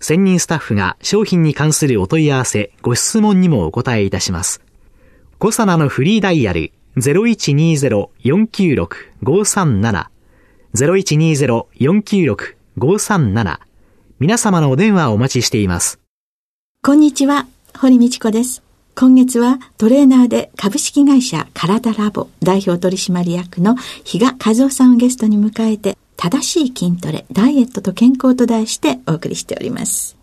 専任スタッフが商品に関するお問い合わせ、ご質問にもお答えいたします。コサナのフリーダイヤル0120-496-537 0120-496-537皆様のお電話をお待ちしています。こんにちは、堀道子です。今月はトレーナーで株式会社体ラボ代表取締役の比嘉和夫さんをゲストに迎えて正しい筋トレ、ダイエットと健康と題してお送りしております。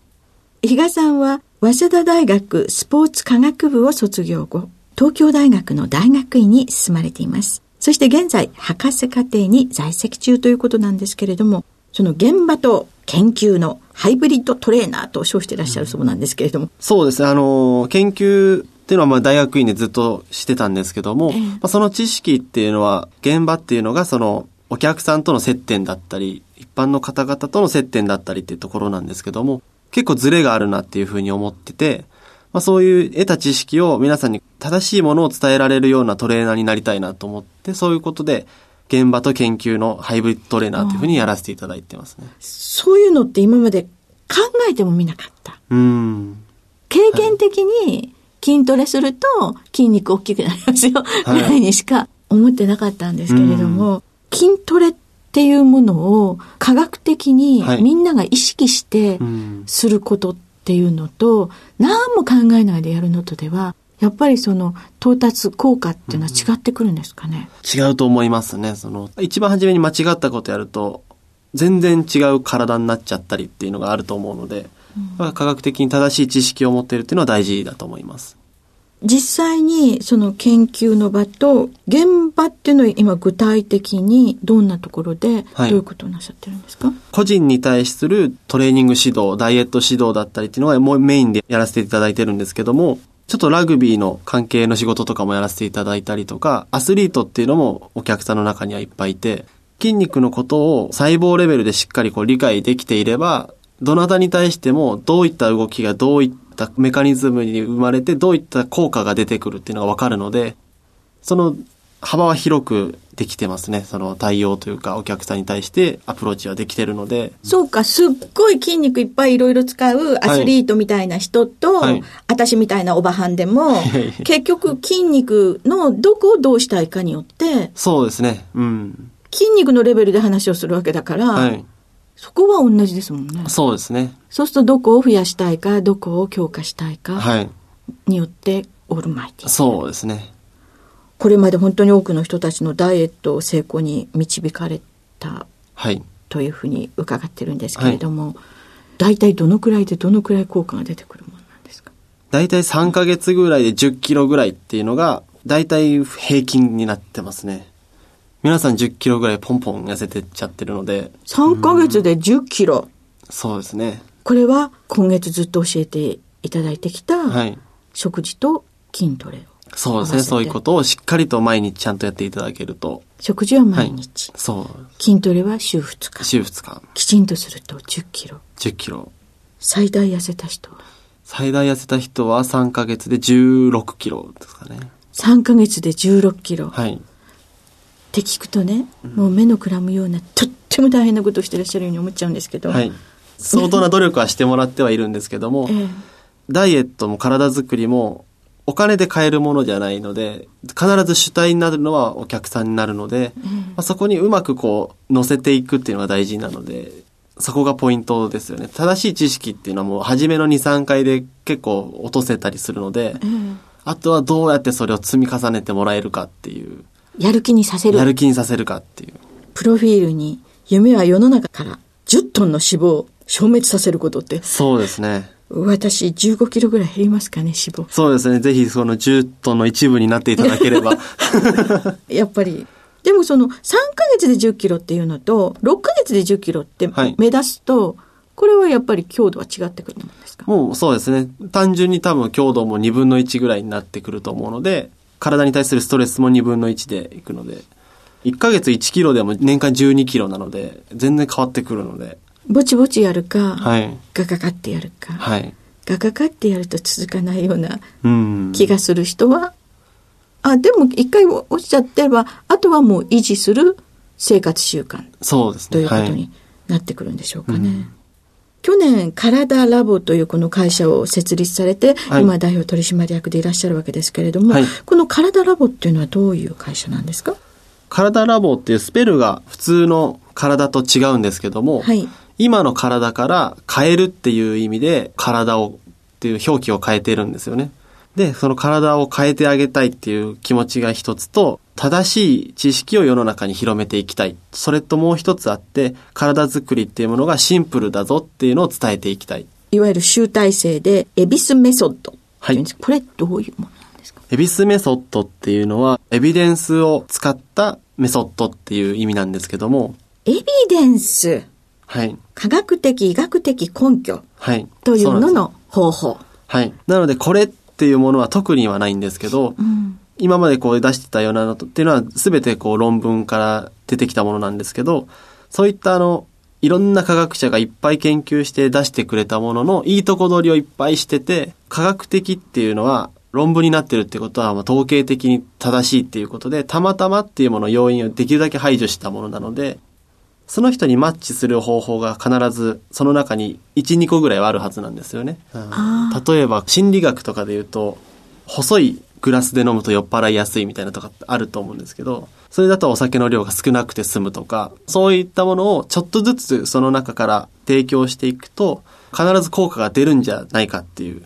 比嘉さんは早稲田大学スポーツ科学部を卒業後、東京大学の大学院に進まれています。そして現在、博士課程に在籍中ということなんですけれども、その現場と研究のハイブリッドトレーナーと称していらっしゃるそうなんですけれども。そうですね。あの、研究っていうのはまあ大学院でずっとしてたんですけども、えー、まあ、その知識っていうのは、現場っていうのがそのお客さんとの接点だったり、一般の方々との接点だったりっていうところなんですけども、結構ズレがあるなっていうふうに思ってて、まあ、そういう得た知識を皆さんに正しいものを伝えられるようなトレーナーになりたいなと思って、そういうことで、現場と研究のハイブリッドトレーナーというふうにやらせていただいてますね。そういうのって今まで考えてもみなかった。うん。経験的に筋トレすると筋肉大きくなりますよ、ぐらいにしか思ってなかったんですけれども、筋トレっていうものを科学的にみんなが意識してすることっていうのと、何も考えないでやるのとでは、やっぱりその到達効果っていうのは違ってくるんですかね、うん、違うと思いますね。その、一番初めに間違ったことやると、全然違う体になっちゃったりっていうのがあると思うので、うん、科学的に正しい知識を持っているっていうのは大事だと思います。実際にその研究の場と現場っていうのは今具体的にどんなところでどういうことをなさってるんですか、はい、個人に対するトレーニング指導、ダイエット指導だったりっていうのはもうメインでやらせていただいてるんですけども、ちょっとラグビーの関係の仕事とかもやらせていただいたりとか、アスリートっていうのもお客さんの中にはいっぱいいて、筋肉のことを細胞レベルでしっかりこう理解できていれば、どなたに対してもどういった動きがどういったメカニズムに生まれてどういった効果が出てくるっていうのがわかるので、その幅は広くできてますね。その対応というか、お客さんに対してアプローチはできてるので。そうか、すっごい筋肉いっぱいいろいろ使うアスリートみたいな人と、はい、私みたいなおばはんでも、結局筋肉のどこをどうしたいかによって、そうですね。うん。筋肉のレベルで話をするわけだから、はい、そこは同じですもんね。そうですね。そうするとどこを増やしたいか、どこを強化したいか、によってオールマイティ。そうですね。これまで本当に多くの人たちのダイエットを成功に導かれた、はい、というふうに伺ってるんですけれども、はい、大体どのくらいでどのくらい効果が出てくるものなんですか？大体3ヶ月ぐらいで10キロぐらいっていうのが、大体平均になってますね。皆さん10キロぐらいポンポン痩せてっちゃってるので。3ヶ月で10キロ、そうですね。これは今月ずっと教えていただいてきた、食事と筋トレを。そうですね。そういうことをしっかりと毎日ちゃんとやっていただけると。食事は毎日。はい、そう。筋トレは週2日。週2日。きちんとすると10キロ。10キロ。最大痩せた人は？最大痩せた人は3ヶ月で16キロですかね。3ヶ月で16キロ。はい。って聞くとね、もう目のくらむような、とっても大変なことをしてらっしゃるように思っちゃうんですけど。はい。相当な努力はしてもらってはいるんですけども、ええ、ダイエットも体づくりもお金で買えるものじゃないので、必ず主体になるのはお客さんになるので、うん、まあ、そこにうまくこう乗せていくっていうのが大事なので、そこがポイントですよね。正しい知識っていうのはもう初めの2、3回で結構落とせたりするので、うん、あとはどうやってそれを積み重ねてもらえるかっていう。やる気にさせるや。る気にさせるかっていう。プロフィールに、夢は世の中から10トンの脂肪を消滅させることって、そうですね。私15キロぐらい減りますかね、脂肪。そうですね。ぜひその10トンの一部になっていただければ。やっぱり。でもその3ヶ月で10キロっていうのと、6ヶ月で10キロってはい目指すと、これはやっぱり強度は違ってくるもんですか？もうそうですね。単純に多分強度も2分の1ぐらいになってくると思うので、体に対するストレスも2分の1でいくので、1ヶ月1キロでも年間12キロなので、全然変わってくるので、ぼちぼちやるか、はい。ガガガってやるか、はい。ガガガってやると続かないようなうん。気がする人は、あ、でも一回おっしゃってれば、あとはもう維持する生活習慣そうですね。ということはいになってくるんでしょうかね。去年、体ラボというこの会社を設立されて、はい今代表取締役でいらっしゃるわけですけれども、はいこの体ラボっていうのはどういう会社なんですか？体ラボっていうスペルが普通の体と違うんですけども、はい。今の体から変えるっていう意味で体をっていう表記を変えているんですよね。で、その体を変えてあげたいっていう気持ちが一つと、正しい知識を世の中に広めていきたい。それともう一つあって、体づくりっていうものがシンプルだぞっていうのを伝えていきたい。いわゆる集大成で、エビスメソッドっていこれどういうものなんですか？エビスメソッドっていうのは、エビデンスを使ったメソッドっていう意味なんですけども、エビデンス、はい。科学的、医学的根拠？はい。というのの方法。はい。なので、これっていうものは特にはないんですけど、うん。今までこう出してたようなのっていうのは全てこう論文から出てきたものなんですけど、そういったあの、いろんな科学者がいっぱい研究して出してくれたもののいいとこ取りをいっぱいしてて、科学的っていうのは論文になってるってことはまあ統計的に正しいっていうことで、たまたまっていうもの要因をできるだけ排除したものなので、その人にマッチする方法が必ずその中に1、2個ぐらいはあるはずなんですよね。あ例えば心理学とかで言うと、細いグラスで飲むと酔っ払いやすいみたいなとかってあると思うんですけど、それだとお酒の量が少なくて済むとか、そういったものをちょっとずつその中から提供していくと、必ず効果が出るんじゃないかっていう。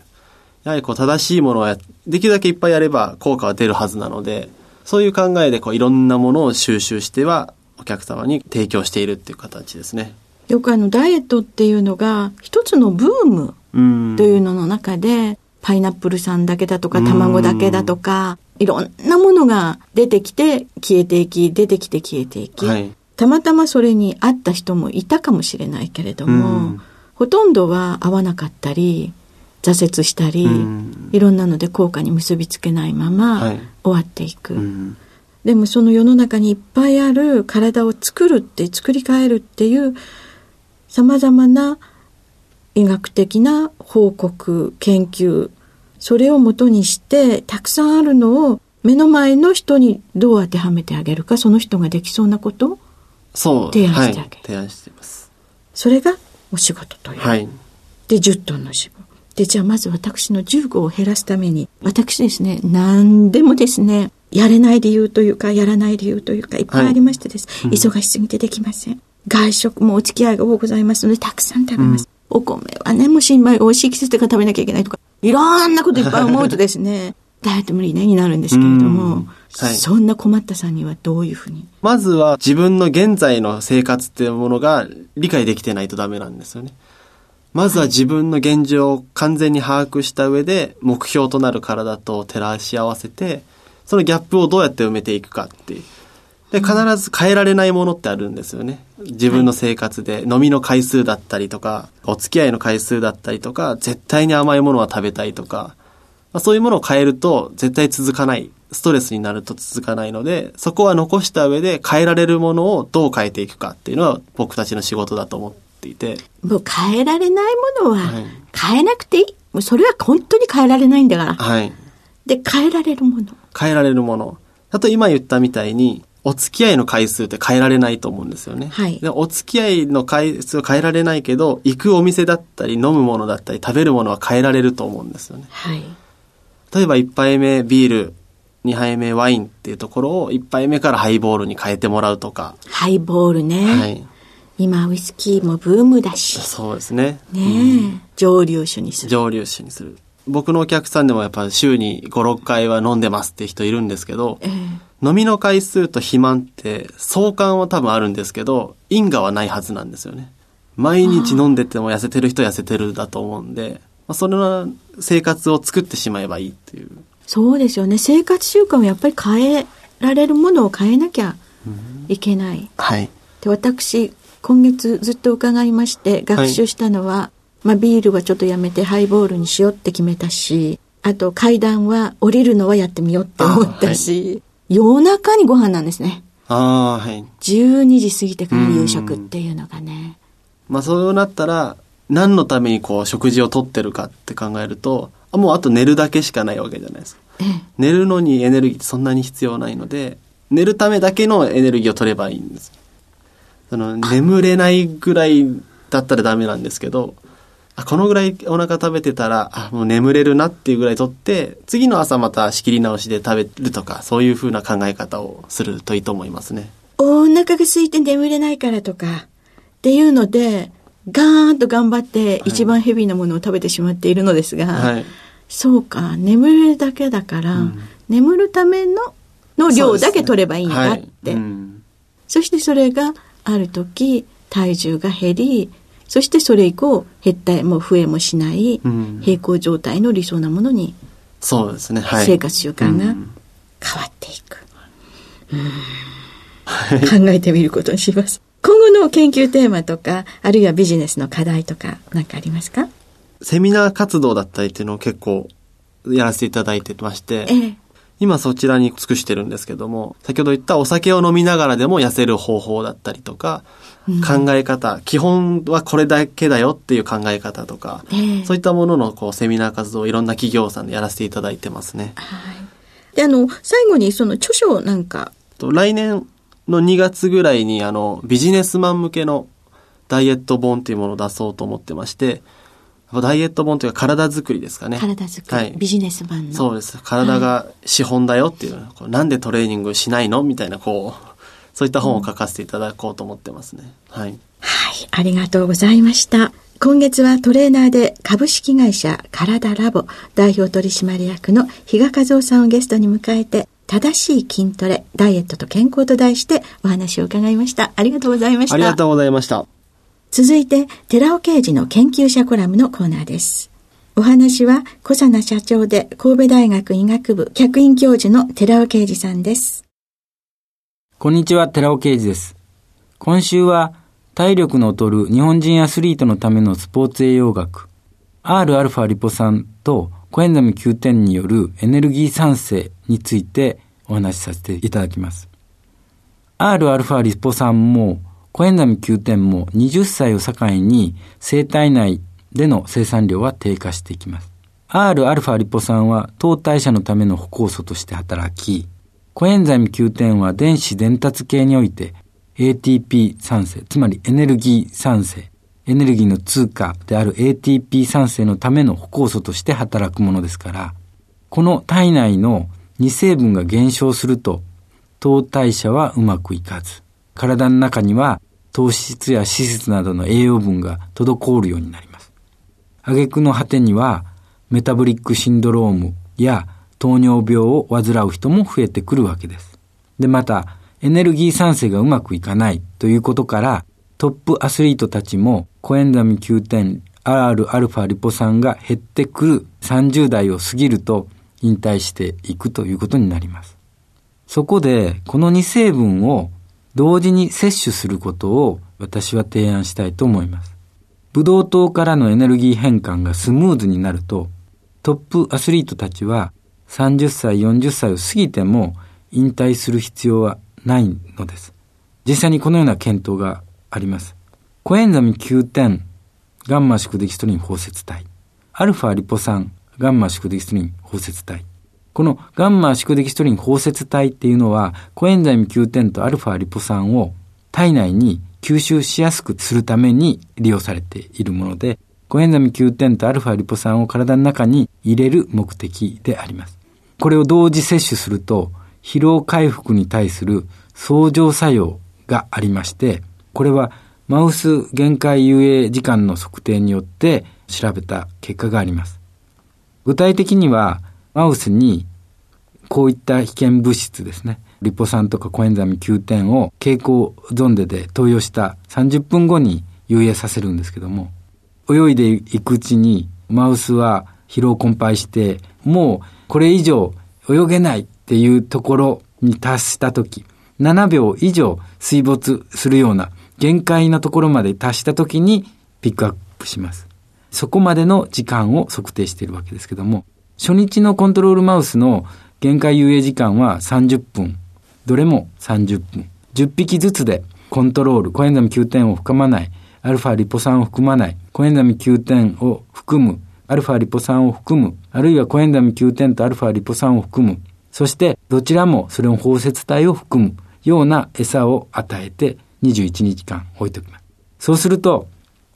やはりこう正しいものをやできるだけいっぱいやれば効果は出るはずなので、そういう考えでこういろんなものを収集してはお客様に提供しているっていう形ですね。よくあの、ダイエットっていうのが、一つのブームうん。というのの中で、パイナップルさんだけだとか、卵だけだとか、いろんなものが出てきて消えていき、出てきて消えていき、はい。たまたまそれに会った人もいたかもしれないけれどうもん、ほとんどは合わなかったり、挫折したり、うんいろんなので効果に結びつけないままはい終わっていく。うん。でもその世の中にいっぱいある体を作るって作り変えるっていう様々な医学的な報告研究それをもとにしてたくさんあるのを目の前の人にどう当てはめてあげるかその人ができそうなことそう。提案してあげるはい、提案しています。それがお仕事という。はい。で10トンの脂肪。でじゃあまず私の15を減らすために私ですね何でもですねやれない理由というかやらない理由というかいっぱいありましてです、うん忙しすぎてできません外食もお付き合いが多くございますのでたくさん食べます、お米はねもう新米美味しい季節だから食べなきゃいけないとかいろんなこといっぱい思うとですね ダイエット無理ねになるんですけれども、うんはいそんな困ったさんにはどういうふうに？まずは自分の現在の生活っていうものが理解できてないとダメなんですよね。まずは自分の現状を完全に把握した上で目標となる体と照らし合わせて、そのギャップをどうやって埋めていくかっていう。で、必ず変えられないものってあるんですよね。自分の生活で飲みの回数だったりとか、お付き合いの回数だったりとか、絶対に甘いものは食べたいとか、まあ、そういうものを変えると絶対続かない。ストレスになると続かないので、そこは残した上で変えられるものをどう変えていくかっていうのは僕たちの仕事だと思っていて。もう変えられないものははい変えなくていい。もうそれは本当に変えられないんだから。はい。で、変えられるもの。変えられるもの。あと今言ったみたいに、お付き合いの回数って変えられないと思うんですよね。はいでお付き合いの回数は変えられないけど、行くお店だったり飲むものだったり食べるものは変えられると思うんですよね。はい。例えば1杯目ビール、2杯目ワインっていうところを1杯目からハイボールに変えてもらうとか。ハイボールね。はい。今ウイスキーもブームだし。そうですね。ねえ、蒸留酒にする。蒸留酒にする。僕のお客さんでもやっぱ週に5、6回は飲んでますって人いるんですけど、ええ飲みの回数と肥満って相関は多分あるんですけど、因果はないはずなんですよね。毎日飲んでても痩せてる人は痩せてるだと思うんで、まあ、それの生活を作ってしまえばいいっていう。そうですよね。生活習慣をやっぱり変えられるものを変えなきゃいけない。はい。で私、今月ずっと伺いまして、学習したのは、まあビールはちょっとやめてハイボールにしようって決めたし、あと階段は降りるのはやってみようって思ったし、夜中にご飯なんですね。ああ、はい。12時過ぎてから夕食っていうのがね。まあそうなったら、何のためにこう食事をとってるかって考えると、あもうあと寝るだけしかないわけじゃないですか。ええ寝るのにエネルギーってそんなに必要ないので、寝るためだけのエネルギーを取ればいいんです。その眠れないぐらいだったらダメなんですけど、あこのぐらいお腹食べてたら、あ、もう眠れるなっていうぐらい取って、次の朝また仕切り直しで食べるとか、そういう風な考え方をするといいと思いますね。お腹が空いて眠れないからとか、っていうので、ガーンと頑張って一番ヘビーなものを食べてしまっているのですが、はい。そうか、眠れるだけだから、うん眠るためのの量だけ取ればいいんだって。そねはいうんそしてそれがある時、体重が減り、そしてそれ以降、減ったも増えもしない、うん平行状態の理想なものにそうですね。はい。生活習慣がうん変わっていく。うん考えてみることにします。今後の研究テーマとか、あるいはビジネスの課題とか、何かありますか？セミナー活動だったりっていうのを結構やらせていただいてまして、ええ。今そちらに尽くしてるんですけども、先ほど言ったお酒を飲みながらでも痩せる方法だったりとか、考え方、基本はこれだけだよっていう考え方とか、ええそういったもののこうセミナー活動をいろんな企業さんでやらせていただいてますね。はい。で、あの、最後にその著書なんか、と来年の2月ぐらいにあのビジネスマン向けのダイエット本っていうものを出そうと思ってまして、ダイエット本というか体作りですかね。体作り、はいビジネスマンの。そうです。体が資本だよっていう、こうなんでトレーニングしないのみたいな、こう、そういった本を書かせていただこうと思ってますね。はい。はい、ありがとうございました。今月はトレーナーで株式会社体ラボ代表取締役の比嘉和夫さんをゲストに迎えて、正しい筋トレ、ダイエットと健康と題してお話を伺いました。ありがとうございました。ありがとうございました。続いて、寺尾啓二の研究者コラムのコーナーです。お話は、小佐奈社長で神戸大学医学部客員教授の寺尾啓二さんです。こんにちは、寺尾啓二です。今週は、体力の劣る日本人アスリートのためのスポーツ栄養学、Rα リポ酸とコエンザミ Q10 によるエネルギー産生についてお話しさせていただきます。Rα リポ酸もコエンザミ Q10 も20歳を境に生体内での生産量は低下していきます。Rα リポ酸は糖代謝のための歩酵素として働き、コエンザイム Q10 は電子伝達系において ATP 産生、つまりエネルギー産生、エネルギーの通貨である ATP 産生のための歩酵素として働くものですから、この体内の2成分が減少すると、糖代謝はうまくいかず、体の中には糖質や脂質などの栄養分が滞るようになります。挙句の果てには、メタボリックシンドロームや糖尿病を患う人も増えてくるわけです。で、また、エネルギー産生がうまくいかないということから、トップアスリートたちもコエンザミ Q10、Rα リポ酸が減ってくる30代を過ぎると引退していくということになります。そこで、この2成分を同時に摂取することを私は提案したいと思います。ブドウ糖からのエネルギー変換がスムーズになると、トップアスリートたちは30歳、40歳を過ぎても引退する必要はないのです。実際にこのような検討があります。コエンザミ Q10、ガンマ宿敵ストリン包摂体、アルファリポ酸、ガンマ宿敵ストリン包摂体。このガンマ宿敵ストリン包摂体っていうのは、コエンザミ Q10 とアルファリポ酸を体内に吸収しやすくするために利用されているもので、コエンザミ Q10 とアルファリポ酸を体の中に入れる目的であります。これを同時摂取すると、疲労回復に対する相乗作用がありまして、これはマウス限界遊泳時間の測定によって調べた結果があります。具体的には、マウスにこういった危険物質ですね。リポ酸とかコエンザミ Q10 を蛍光ゾンデで投与した30分後に遊泳させるんですけども、泳いでいくうちにマウスは疲労困憊して、もうこれ以上泳げないっていうところに達した時、7秒以上水没するような限界のところまで達した時にピックアップします。そこまでの時間を測定しているわけですけども、初日のコントロールマウスの限界遊泳時間は30分。どれも30分。10匹ずつでコントロール、コエンザミ Q10 を含まない、アルファリポ酸を含まない、コエンザミ Q10 を含む、アルファリポ酸を含む、あるいはコエンザミ Q10 とアルファリポ酸を含む、そしてどちらもそれを包摂体を含む。ような餌を与えて21日間置いておきます。そうすると、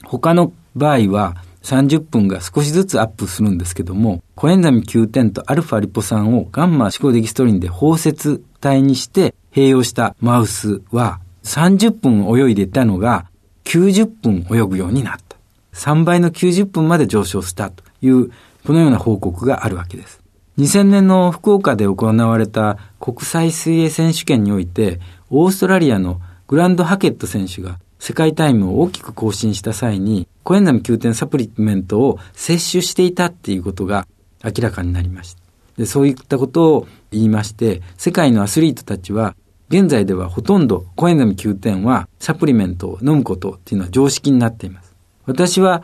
他の場合は30分が少しずつアップするんですけども、コエンザミ Q10 とアルファリポ酸をガンマシコデキストリンで包摂体にして併用したマウスは30分泳いでいたのが90分泳ぐようになった。3倍の90分まで上昇したという、このような報告があるわけです。2000年の福岡で行われた国際水泳選手権において、オーストラリアのグランドハケット選手が世界タイムを大きく更新した際に、コエンザミ Q10 サプリメントを摂取していたっていうことが明らかになりました。で、そういったことを言いまして、世界のアスリートたちは、現在ではほとんどコエンザミ Q10 はサプリメントを飲むことっていうのは常識になっています。私は、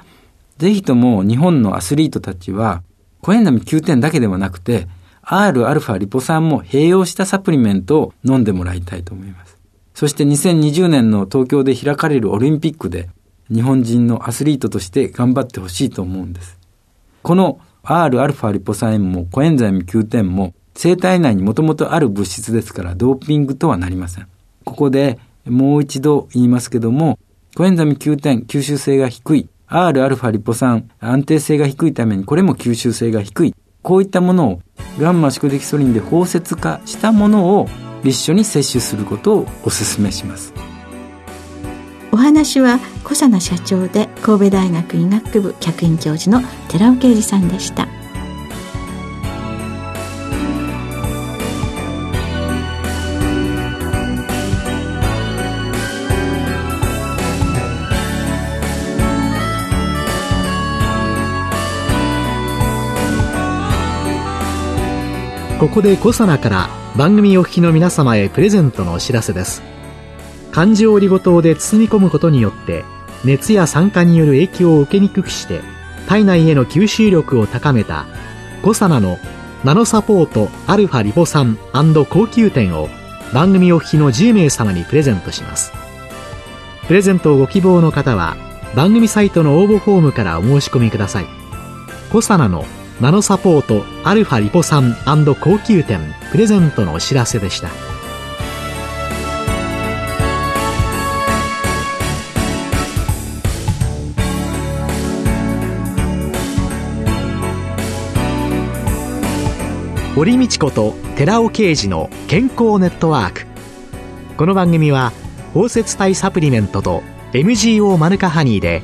ぜひとも日本のアスリートたちは、コエンザイム Q10 だけではなくて、Rα リポ酸も併用したサプリメントを飲んでもらいたいと思います。そして2020年の東京で開かれるオリンピックで日本人のアスリートとして頑張ってほしいと思うんです。この Rα リポ酸塩もコエンザイム Q10 も生体内にもともとある物質ですからドーピングとはなりません。ここでもう一度言いますけども、コエンザミ Q10 吸収性が低い、Rα リポ酸安定性が低いためにこれも吸収性が低い。こういったものをガンマ宿敵ソリンで包摂化したものを立書に摂取することをお勧めします。お話は小佐奈社長で神戸大学医学部客員教授の寺尾啓二さんでした。ここで小佐奈から番組お聞きの皆様へプレゼントのお知らせです。漢字をオリゴ糖で包み込むことによって熱や酸化による影響を受けにくくして体内への吸収力を高めたコサナのナノサポートアルファリポ酸高級店を番組お聞きの10名様にプレゼントします。プレゼントをご希望の方は番組サイトの応募フォームからお申し込みください。コサナのナノサポートアルファリポ酸高級店プレゼントのお知らせでした。堀道子と寺尾啓二の健康ネットワーク。この番組は包摂体サプリメントと MGO マヌカハニーで